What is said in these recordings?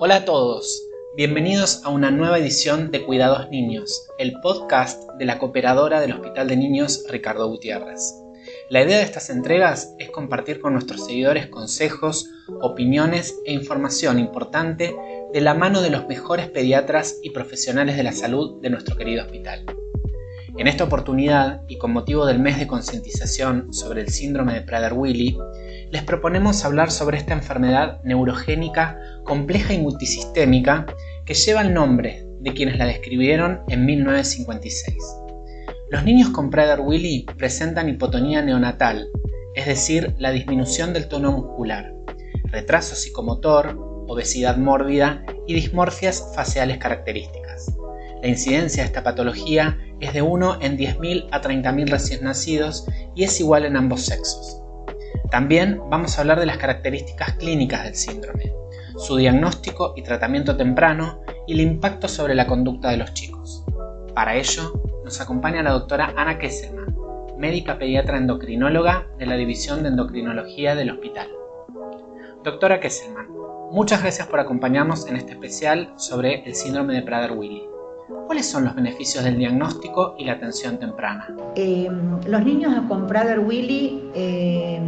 Hola a todos, bienvenidos a una nueva edición de Cuidados Niños, el podcast de la cooperadora del Hospital de Niños Ricardo Gutiérrez. La idea de estas entregas es compartir con nuestros seguidores consejos, opiniones e información importante de la mano de los mejores pediatras y profesionales de la salud de nuestro querido hospital. En esta oportunidad, y con motivo del mes de concientización sobre el síndrome de Prader-Willi, les proponemos hablar sobre esta enfermedad neurogénica compleja y multisistémica que lleva el nombre de quienes la describieron en 1956. Los niños con Prader-Willi presentan hipotonía neonatal, es decir, la disminución del tono muscular, retraso psicomotor, obesidad mórbida y dismorfias faciales características. La incidencia de esta patología es de 1 en 10.000 a 30.000 recién nacidos y es igual en ambos sexos. También vamos a hablar de las características clínicas del síndrome, su diagnóstico y tratamiento temprano y el impacto sobre la conducta de los chicos. Para ello, nos acompaña la doctora Ana Kesselman, médica pediatra endocrinóloga de la División de Endocrinología del hospital. Doctora Kesselman, muchas gracias por acompañarnos en este especial sobre el síndrome de Prader-Willi. ¿Cuáles son los beneficios del diagnóstico y la atención temprana? Eh, los niños con Prader-Willi eh,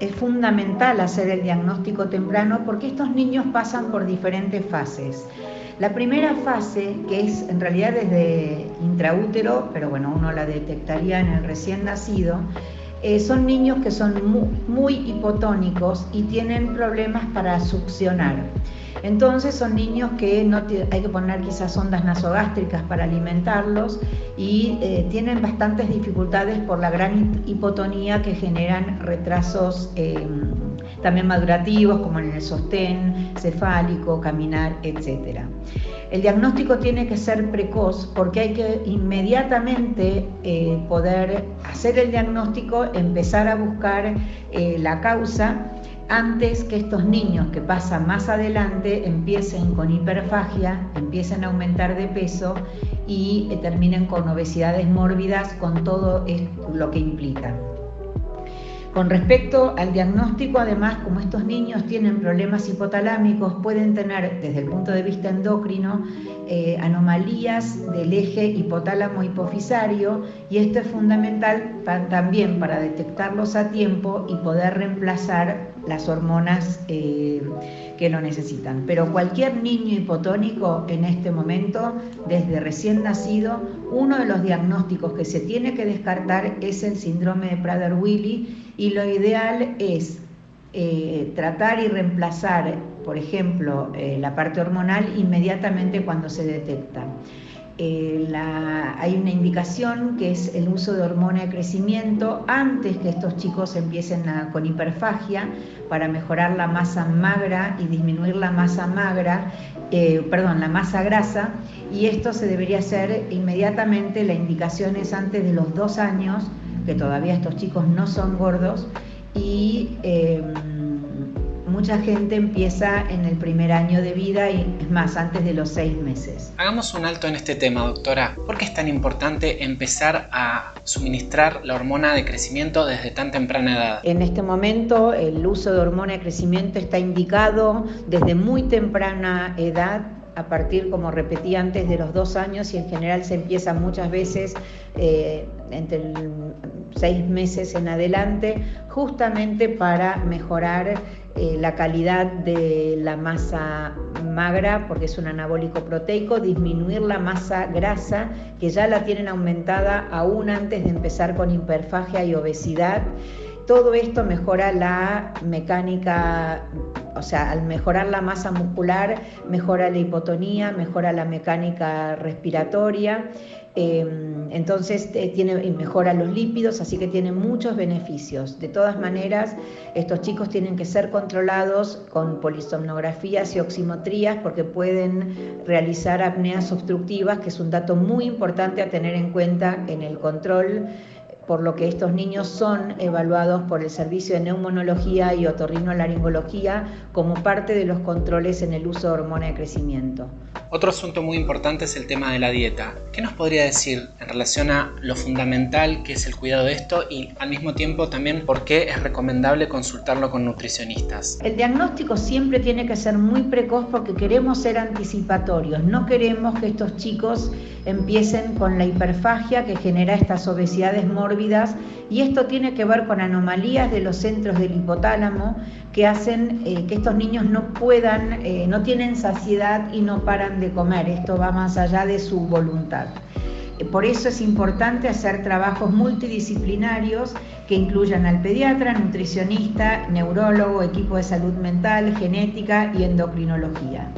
es fundamental hacer el diagnóstico temprano porque estos niños pasan por diferentes fases. La primera fase, que es en realidad desde intraútero, pero bueno, uno la detectaría en el recién nacido, eh, son niños que son muy, hipotónicos y tienen problemas para succionar. Entonces son niños que hay que poner quizás ondas nasogástricas para alimentarlos y eh, tienen bastantes dificultades por la gran hipotonía que generan retrasos em, también madurativos como en el sostén cefálico, caminar, etc. El diagnóstico tiene que ser precoz porque hay que inmediatamente eh, poder hacer el diagnóstico, empezar a buscar eh, la causa antes que estos niños que pasan más adelante empiecen con hiperfagia, empiecen a aumentar de peso y eh, terminen con obesidades mórbidas con todo lo que implica. Con respecto al diagnóstico, además, como estos niños tienen problemas hipotalámicos, pueden tener, desde el punto de vista endocrino, eh, anomalías del eje hipotálamo hipofisario y esto es fundamental también para detectarlos a tiempo y poder reemplazar las hormonas eh, que lo necesitan. Pero cualquier niño hipotónico en este momento, desde recién nacido, uno de los diagnósticos que se tiene que descartar es el síndrome de Prader-Willi y lo ideal es eh, tratar y reemplazar, por ejemplo, eh, la parte hormonal inmediatamente cuando se detecta. Eh, hay una indicación que es el uso de hormona de crecimiento antes que estos chicos empiecen con hiperfagia para mejorar la masa magra y disminuir la masa magra, perdón, la masa grasa, y esto se debería hacer inmediatamente, la indicación es antes de los dos años, que todavía estos chicos no son gordos, y eh, mucha gente empieza en el primer año de vida y es más, antes de los seis meses. Hagamos un alto en este tema, doctora. ¿Por qué es tan importante empezar a suministrar la hormona de crecimiento desde tan temprana edad? En este momento el uso de hormona de crecimiento está indicado desde muy temprana edad a partir, como repetí antes, de los dos años y en general se empieza muchas veces eh, entre seis meses en adelante, justamente para mejorar eh, la calidad de la masa magra, porque es un anabólico proteico, disminuir la masa grasa, que ya la tienen aumentada aún antes de empezar con hiperfagia y obesidad. Todo esto mejora la mecánica o sea, al mejorar la masa muscular, mejora la hipotonía, mejora la mecánica respiratoria, em, entonces eh, mejora los lípidos, así que tiene muchos beneficios. De todas maneras, estos chicos tienen que ser controlados con polisomnografías y oximetrías porque pueden realizar apneas obstructivas, que es un dato muy importante a tener en cuenta en el control por lo que estos niños son evaluados por el Servicio de Neumonología y Otorrinolaringología como parte de los controles en el uso de hormona de crecimiento. Otro asunto muy importante es el tema de la dieta. ¿Qué nos podría decir en relación a lo fundamental que es el cuidado de esto y al mismo tiempo también por qué es recomendable consultarlo con nutricionistas? El diagnóstico siempre tiene que ser muy precoz porque queremos ser anticipatorios. No queremos que estos chicos empiecen con la hiperfagia que genera estas obesidades mórbidas y esto tiene que ver con anomalías de los centros del hipotálamo que hacen eh, que estos niños no puedan, eh, no tienen saciedad y no paran de comer. Esto va más allá de su voluntad. Por eso es importante hacer trabajos multidisciplinarios que incluyan al pediatra, nutricionista, neurólogo, equipo de salud mental, genética y endocrinología.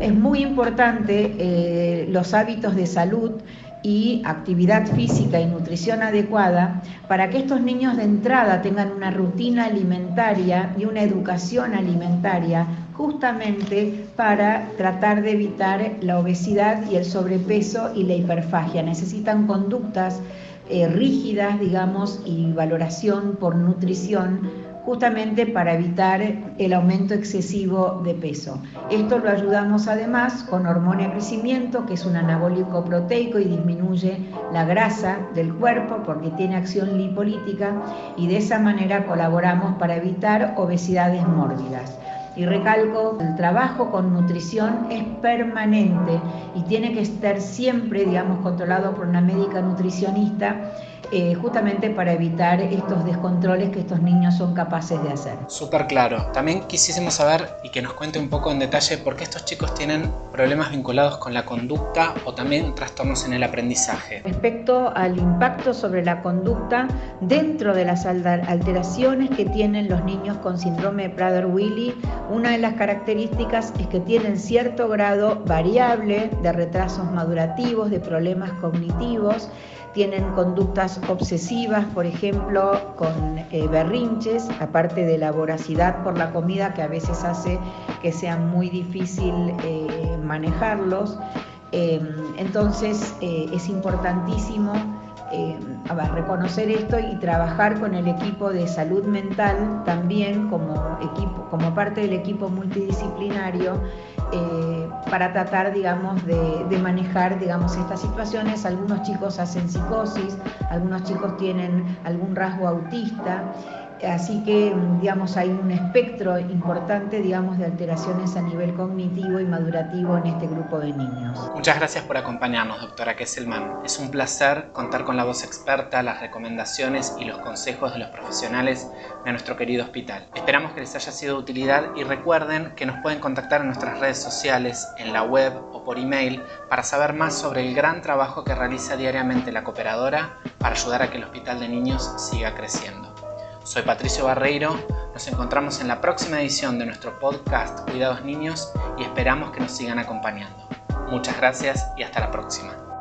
Es muy importante eh, los hábitos de salud y actividad física y nutrición adecuada para que estos niños de entrada tengan una rutina alimentaria y una educación alimentaria justamente para tratar de evitar la obesidad y el sobrepeso y la hiperfagia. Necesitan conductas eh, rígidas, digamos, y valoración por nutrición justamente para evitar el aumento excesivo de peso. Esto lo ayudamos además con hormona de crecimiento, que es un anabólico proteico y disminuye la grasa del cuerpo porque tiene acción lipolítica y de esa manera colaboramos para evitar obesidades mórbidas. Y recalco, el trabajo con nutrición es permanente y tiene que estar siempre, digamos, controlado por una médica nutricionista eh, justamente para evitar estos descontroles que estos niños son capaces de hacer. Súper claro. También quisiésemos saber y que nos cuente un poco en detalle por qué estos chicos tienen problemas vinculados con la conducta o también trastornos en el aprendizaje. Respecto al impacto sobre la conducta, dentro de las alteraciones que tienen los niños con síndrome de Prader-Willi, una de las características es que tienen cierto grado variable de retrasos madurativos, de problemas cognitivos, tienen conductas obsesivas, por ejemplo, con eh, berrinches, aparte de la voracidad por la comida que a veces hace que sea muy difícil eh, manejarlos. Em, entonces eh, es importantísimo reconocer esto y trabajar con el equipo de salud mental también como parte del equipo multidisciplinario eh, para tratar, digamos, de, manejar, digamos, estas situaciones. Algunos chicos hacen psicosis, algunos chicos tienen algún rasgo autista Así que, digamos, hay un espectro importante, digamos, de alteraciones a nivel cognitivo y madurativo en este grupo de niños. Muchas gracias por acompañarnos, doctora Kesselman. Es un placer contar con la voz experta, las recomendaciones y los consejos de los profesionales de nuestro querido hospital. Esperamos que les haya sido de utilidad y recuerden que nos pueden contactar en nuestras redes sociales, en la web o por email para saber más sobre el gran trabajo que realiza diariamente la cooperadora para ayudar a que el Hospital de Niños siga creciendo. Soy Patricio Barreiro, nos encontramos en la próxima edición de nuestro podcast Cuidados Niños y esperamos que nos sigan acompañando. Muchas gracias y hasta la próxima.